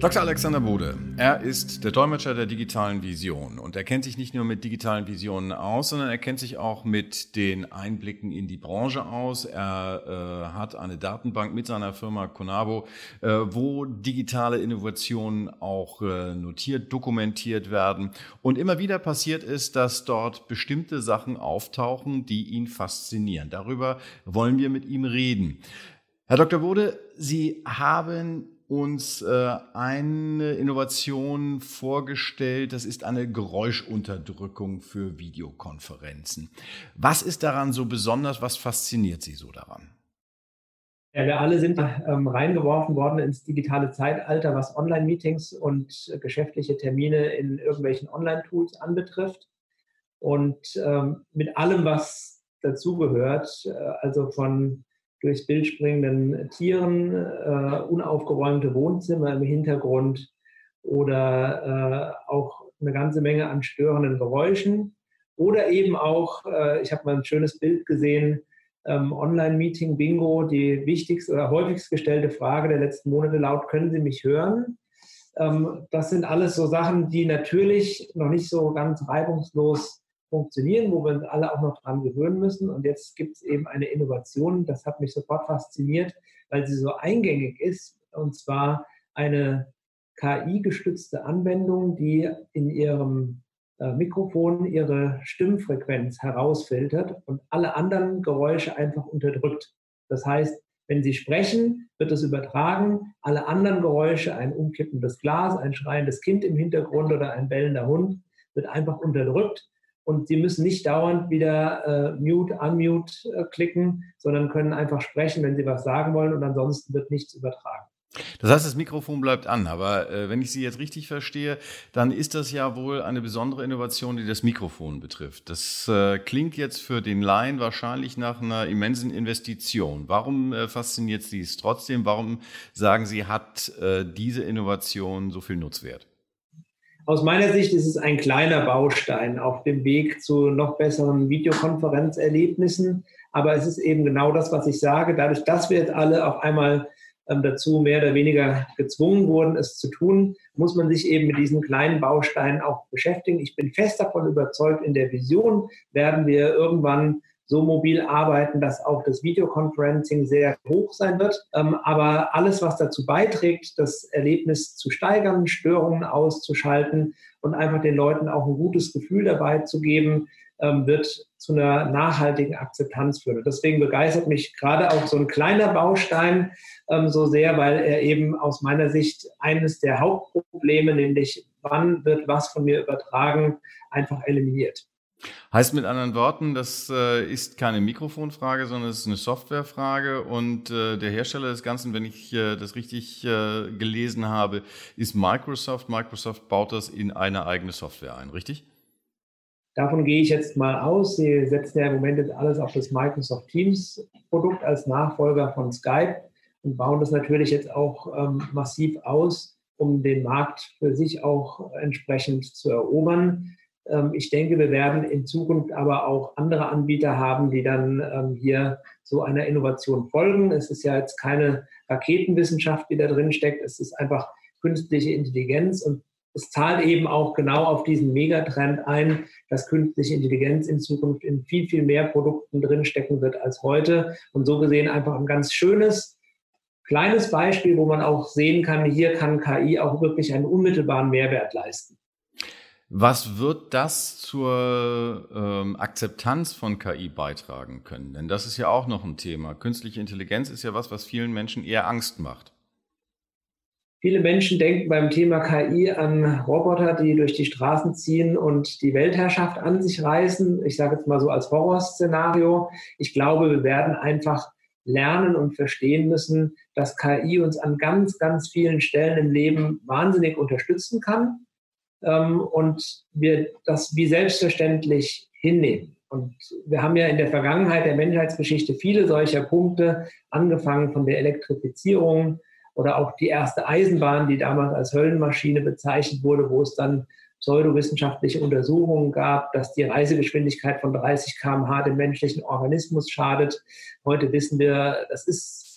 Dr. Alexander Bode, er ist der Dolmetscher der digitalen Vision und er kennt sich nicht nur mit digitalen Visionen aus, sondern er kennt sich auch mit den Einblicken in die Branche aus. Er äh, hat eine Datenbank mit seiner Firma Conabo, äh, wo digitale Innovationen auch äh, notiert, dokumentiert werden. Und immer wieder passiert es, dass dort bestimmte Sachen auftauchen, die ihn faszinieren. Darüber wollen wir mit ihm reden. Herr Dr. Bode, Sie haben uns äh, eine Innovation vorgestellt. Das ist eine Geräuschunterdrückung für Videokonferenzen. Was ist daran so besonders? Was fasziniert Sie so daran? Ja, wir alle sind ähm, reingeworfen worden ins digitale Zeitalter, was Online-Meetings und äh, geschäftliche Termine in irgendwelchen Online-Tools anbetrifft. Und ähm, mit allem, was dazugehört, äh, also von durchs Bild springenden Tieren, äh, unaufgeräumte Wohnzimmer im Hintergrund oder äh, auch eine ganze Menge an störenden Geräuschen. Oder eben auch, äh, ich habe mal ein schönes Bild gesehen, ähm, Online-Meeting, Bingo, die wichtigste oder häufigst gestellte Frage der letzten Monate laut, können Sie mich hören? Ähm, das sind alles so Sachen, die natürlich noch nicht so ganz reibungslos funktionieren, wo wir uns alle auch noch dran gewöhnen müssen. Und jetzt gibt es eben eine Innovation, das hat mich sofort fasziniert, weil sie so eingängig ist, und zwar eine KI-gestützte Anwendung, die in ihrem äh, Mikrofon ihre Stimmfrequenz herausfiltert und alle anderen Geräusche einfach unterdrückt. Das heißt, wenn Sie sprechen, wird es übertragen. Alle anderen Geräusche, ein umkippendes Glas, ein schreiendes Kind im Hintergrund oder ein bellender Hund, wird einfach unterdrückt und Sie müssen nicht dauernd wieder äh, Mute, Unmute äh, klicken, sondern können einfach sprechen, wenn Sie was sagen wollen und ansonsten wird nichts übertragen. Das heißt, das Mikrofon bleibt an, aber äh, wenn ich Sie jetzt richtig verstehe, dann ist das ja wohl eine besondere Innovation, die das Mikrofon betrifft. Das äh, klingt jetzt für den Laien wahrscheinlich nach einer immensen Investition. Warum äh, fasziniert Sie es trotzdem? Warum sagen Sie, hat äh, diese Innovation so viel Nutzwert? Aus meiner Sicht ist es ein kleiner Baustein auf dem Weg zu noch besseren Videokonferenzerlebnissen. Aber es ist eben genau das, was ich sage. Dadurch, dass wir jetzt alle auf einmal ähm, dazu mehr oder weniger gezwungen wurden, es zu tun, muss man sich eben mit diesen kleinen Bausteinen auch beschäftigen. Ich bin fest davon überzeugt, in der Vision werden wir irgendwann so mobil arbeiten, dass auch das Videoconferencing sehr hoch sein wird. Ähm, aber alles, was dazu beiträgt, das Erlebnis zu steigern, Störungen auszuschalten und einfach den Leuten auch ein gutes Gefühl dabei zu geben, ähm, wird zu einer nachhaltigen Akzeptanz führen. Und deswegen begeistert mich gerade auch so ein kleiner Baustein ähm, so sehr, weil er eben aus meiner Sicht eines der Hauptprobleme, nämlich wann wird was von mir übertragen, einfach eliminiert. Heißt mit anderen Worten, das äh, ist keine Mikrofonfrage, sondern es ist eine Softwarefrage und äh, der Hersteller des Ganzen, wenn ich äh, das richtig äh, gelesen habe, ist Microsoft. Microsoft baut das in eine eigene Software ein, richtig? Davon gehe ich jetzt mal aus. Sie setzen ja im Moment jetzt alles auf das Microsoft Teams Produkt als Nachfolger von Skype und bauen das natürlich jetzt auch ähm, massiv aus, um den Markt für sich auch entsprechend zu erobern. Ähm, ich denke, wir werden in Zukunft aber auch andere Anbieter haben, die dann ähm, hier so einer Innovation folgen. Es ist ja jetzt keine Raketenwissenschaft, die da drin steckt. Es ist einfach künstliche Intelligenz und es zahlt eben auch genau auf diesen Megatrend ein, dass künstliche Intelligenz in Zukunft in viel, viel mehr Produkten drinstecken wird als heute. Und so gesehen einfach ein ganz schönes, kleines Beispiel, wo man auch sehen kann, hier kann KI auch wirklich einen unmittelbaren Mehrwert leisten. Was wird das zur ähm, Akzeptanz von KI beitragen können? Denn das ist ja auch noch ein Thema. Künstliche Intelligenz ist ja was, was vielen Menschen eher Angst macht. Viele Menschen denken beim Thema KI an Roboter, die durch die Straßen ziehen und die Weltherrschaft an sich reißen. Ich sage jetzt mal so als Horrorszenario. Ich glaube, wir werden einfach lernen und verstehen müssen, dass KI uns an ganz, ganz vielen Stellen im Leben wahnsinnig unterstützen kann ähm, und wir das wie selbstverständlich hinnehmen. Und wir haben ja in der Vergangenheit der Menschheitsgeschichte viele solcher Punkte, angefangen von der Elektrifizierung oder auch die erste Eisenbahn, die damals als Höllenmaschine bezeichnet wurde, wo es dann pseudowissenschaftliche Untersuchungen gab, dass die Reisegeschwindigkeit von 30 km/h dem menschlichen Organismus schadet. Heute wissen wir, das ist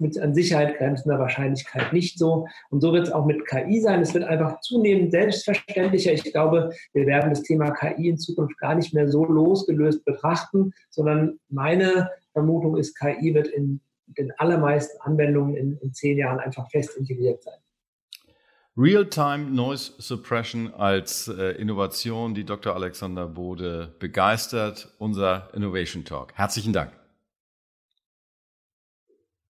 mit an Sicherheit grenzender Wahrscheinlichkeit nicht so. Und so wird es auch mit KI sein. Es wird einfach zunehmend selbstverständlicher. Ich glaube, wir werden das Thema KI in Zukunft gar nicht mehr so losgelöst betrachten, sondern meine Vermutung ist, KI wird in den allermeisten Anwendungen in, in zehn Jahren einfach fest integriert sein. Real-Time Noise Suppression als äh, Innovation, die Dr. Alexander Bode begeistert. Unser Innovation Talk. Herzlichen Dank.